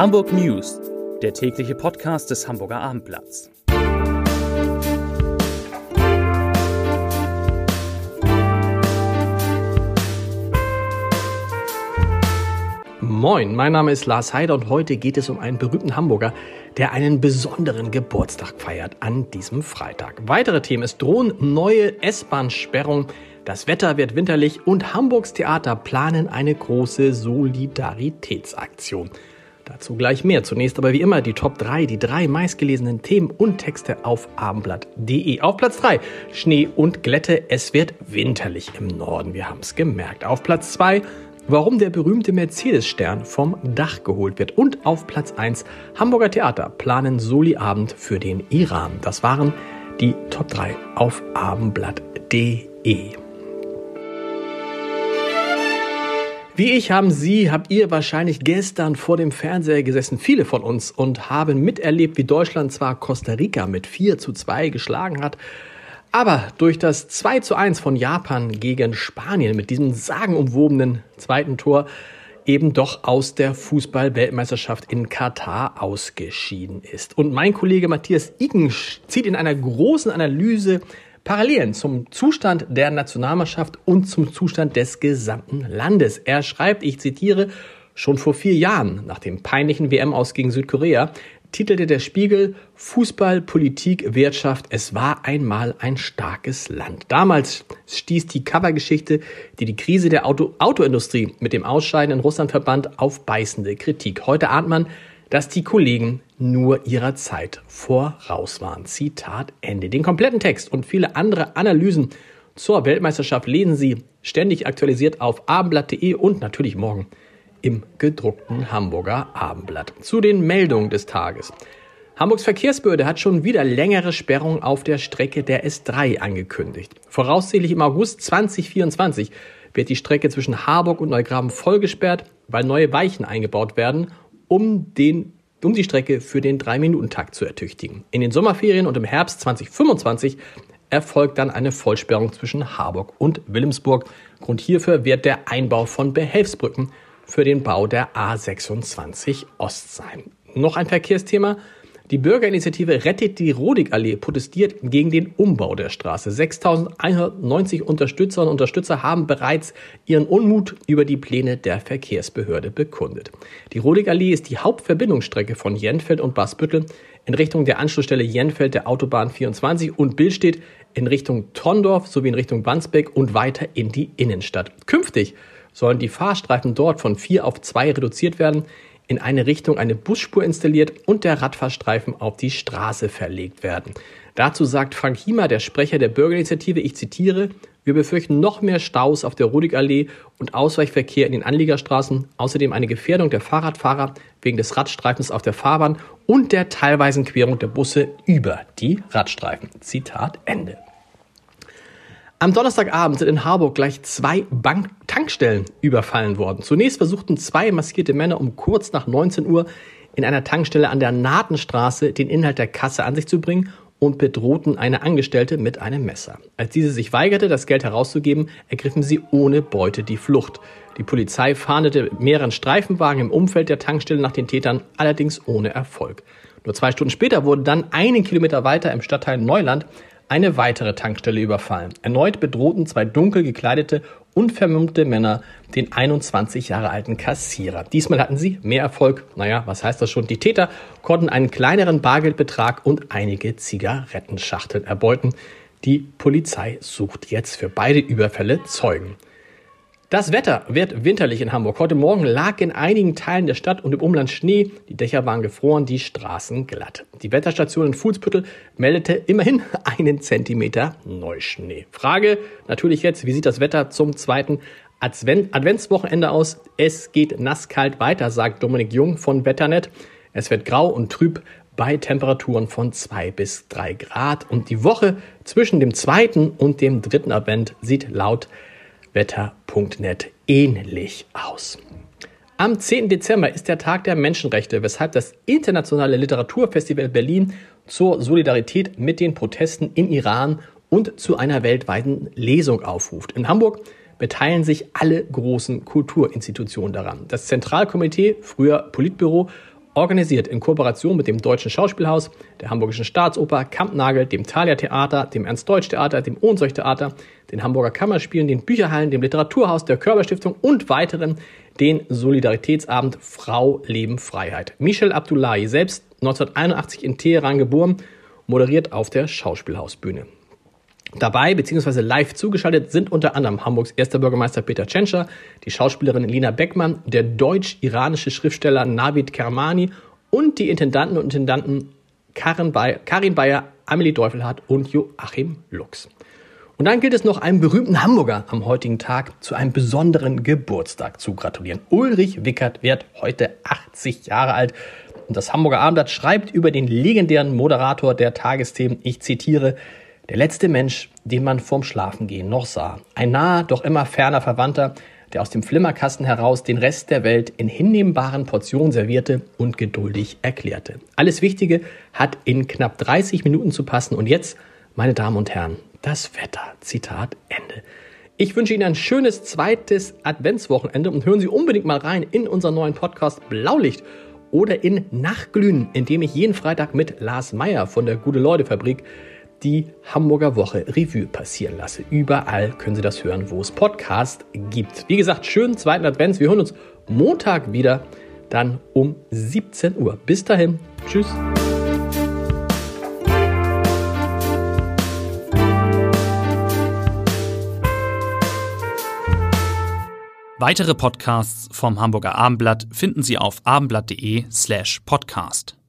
Hamburg News, der tägliche Podcast des Hamburger Abendblatts. Moin, mein Name ist Lars Heider und heute geht es um einen berühmten Hamburger, der einen besonderen Geburtstag feiert an diesem Freitag. Weitere Themen, es drohen neue S-Bahn-Sperrungen, das Wetter wird winterlich und Hamburgs Theater planen eine große Solidaritätsaktion. Dazu gleich mehr. Zunächst aber wie immer die Top 3, die drei meistgelesenen Themen und Texte auf abendblatt.de. Auf Platz 3 Schnee und Glätte. Es wird winterlich im Norden. Wir haben es gemerkt. Auf Platz 2 warum der berühmte Mercedes-Stern vom Dach geholt wird. Und auf Platz 1 Hamburger Theater planen Soli-Abend für den Iran. Das waren die Top 3 auf abendblatt.de. Wie ich haben Sie, habt ihr wahrscheinlich gestern vor dem Fernseher gesessen, viele von uns, und haben miterlebt, wie Deutschland zwar Costa Rica mit 4 zu 2 geschlagen hat, aber durch das 2 zu 1 von Japan gegen Spanien mit diesem sagenumwobenen zweiten Tor eben doch aus der Fußball-Weltmeisterschaft in Katar ausgeschieden ist. Und mein Kollege Matthias Icken zieht in einer großen Analyse Parallelen zum Zustand der Nationalmannschaft und zum Zustand des gesamten Landes. Er schreibt, ich zitiere, schon vor vier Jahren, nach dem peinlichen WM aus gegen Südkorea, titelte der Spiegel Fußball, Politik, Wirtschaft, es war einmal ein starkes Land. Damals stieß die Covergeschichte, die die Krise der Auto Autoindustrie mit dem Ausscheiden in Russland verband, auf beißende Kritik. Heute ahnt man, dass die Kollegen nur ihrer Zeit voraus waren. Zitat Ende. Den kompletten Text und viele andere Analysen zur Weltmeisterschaft lesen Sie ständig aktualisiert auf abendblatt.de und natürlich morgen im gedruckten Hamburger Abendblatt. Zu den Meldungen des Tages. Hamburgs Verkehrsbehörde hat schon wieder längere Sperrungen auf der Strecke der S3 angekündigt. Voraussichtlich im August 2024 wird die Strecke zwischen Harburg und Neugraben vollgesperrt, weil neue Weichen eingebaut werden, um, den, um die Strecke für den 3-Minuten-Takt zu ertüchtigen. In den Sommerferien und im Herbst 2025 erfolgt dann eine Vollsperrung zwischen Harburg und Wilhelmsburg. Grund hierfür wird der Einbau von Behelfsbrücken für den Bau der A26 Ost sein. Noch ein Verkehrsthema. Die Bürgerinitiative Rettet die Rodigallee protestiert gegen den Umbau der Straße. 6190 Unterstützer und Unterstützer haben bereits ihren Unmut über die Pläne der Verkehrsbehörde bekundet. Die Rodigallee ist die Hauptverbindungsstrecke von Jenfeld und Basbüttel in Richtung der Anschlussstelle Jenfeld der Autobahn 24 und Billstedt in Richtung Tondorf sowie in Richtung Wandsbek und weiter in die Innenstadt. Künftig sollen die Fahrstreifen dort von vier auf zwei reduziert werden, in eine Richtung eine Busspur installiert und der Radfahrstreifen auf die Straße verlegt werden. Dazu sagt Frank Hiemer, der Sprecher der Bürgerinitiative, ich zitiere, wir befürchten noch mehr Staus auf der Rudigallee und Ausweichverkehr in den Anliegerstraßen, außerdem eine Gefährdung der Fahrradfahrer wegen des Radstreifens auf der Fahrbahn und der teilweisen Querung der Busse über die Radstreifen. Zitat Ende. Am Donnerstagabend sind in Harburg gleich zwei Bank Tankstellen überfallen worden. Zunächst versuchten zwei maskierte Männer um kurz nach 19 Uhr in einer Tankstelle an der Nahtenstraße den Inhalt der Kasse an sich zu bringen und bedrohten eine Angestellte mit einem Messer. Als diese sich weigerte, das Geld herauszugeben, ergriffen sie ohne Beute die Flucht. Die Polizei fahndete mehreren Streifenwagen im Umfeld der Tankstelle nach den Tätern, allerdings ohne Erfolg. Nur zwei Stunden später wurde dann einen Kilometer weiter im Stadtteil Neuland eine weitere Tankstelle überfallen. Erneut bedrohten zwei dunkel gekleidete und vermummte Männer den 21 Jahre alten Kassierer. Diesmal hatten sie mehr Erfolg. Naja, was heißt das schon? Die Täter konnten einen kleineren Bargeldbetrag und einige Zigarettenschachteln erbeuten. Die Polizei sucht jetzt für beide Überfälle Zeugen. Das Wetter wird winterlich in Hamburg. Heute Morgen lag in einigen Teilen der Stadt und im Umland Schnee. Die Dächer waren gefroren, die Straßen glatt. Die Wetterstation in Fuhlsbüttel meldete immerhin einen Zentimeter Neuschnee. Frage natürlich jetzt, wie sieht das Wetter zum zweiten Advent Adventswochenende aus? Es geht nasskalt weiter, sagt Dominik Jung von Wetternet. Es wird grau und trüb bei Temperaturen von zwei bis drei Grad. Und die Woche zwischen dem zweiten und dem dritten Advent sieht laut wetter.net ähnlich aus. Am 10. Dezember ist der Tag der Menschenrechte, weshalb das Internationale Literaturfestival Berlin zur Solidarität mit den Protesten in Iran und zu einer weltweiten Lesung aufruft. In Hamburg beteiligen sich alle großen Kulturinstitutionen daran. Das Zentralkomitee, früher Politbüro, Organisiert in Kooperation mit dem Deutschen Schauspielhaus, der Hamburgischen Staatsoper, Kampnagel, dem Thalia Theater, dem Ernst-Deutsch Theater, dem Ohnsorg Theater, den Hamburger Kammerspielen, den Bücherhallen, dem Literaturhaus, der Körperstiftung und weiteren den Solidaritätsabend Frau Leben Freiheit. Michel Abdullahi, selbst 1981 in Teheran geboren, moderiert auf der Schauspielhausbühne. Dabei bzw. live zugeschaltet sind unter anderem Hamburgs erster Bürgermeister Peter Tschentscher, die Schauspielerin Lina Beckmann, der deutsch-iranische Schriftsteller Navid Kermani und die Intendanten und Intendanten Karin Bayer, Karin Bayer Amelie Teufelhardt und Joachim Lux. Und dann gilt es noch einem berühmten Hamburger am heutigen Tag zu einem besonderen Geburtstag zu gratulieren. Ulrich Wickert wird heute 80 Jahre alt. Und das Hamburger Abendblatt schreibt über den legendären Moderator der Tagesthemen, ich zitiere, der letzte Mensch, den man vorm Schlafengehen noch sah. Ein naher, doch immer ferner Verwandter, der aus dem Flimmerkasten heraus den Rest der Welt in hinnehmbaren Portionen servierte und geduldig erklärte. Alles Wichtige hat in knapp 30 Minuten zu passen und jetzt, meine Damen und Herren, das Wetter. Zitat Ende. Ich wünsche Ihnen ein schönes zweites Adventswochenende und hören Sie unbedingt mal rein in unseren neuen Podcast Blaulicht oder in Nachtglühen, in dem ich jeden Freitag mit Lars Meyer von der Gute-Leute-Fabrik die Hamburger Woche Revue passieren lasse. Überall können Sie das hören, wo es Podcast gibt. Wie gesagt, schönen zweiten Advents. Wir hören uns Montag wieder, dann um 17 Uhr. Bis dahin. Tschüss. Weitere Podcasts vom Hamburger Abendblatt finden Sie auf abendblatt.de slash podcast.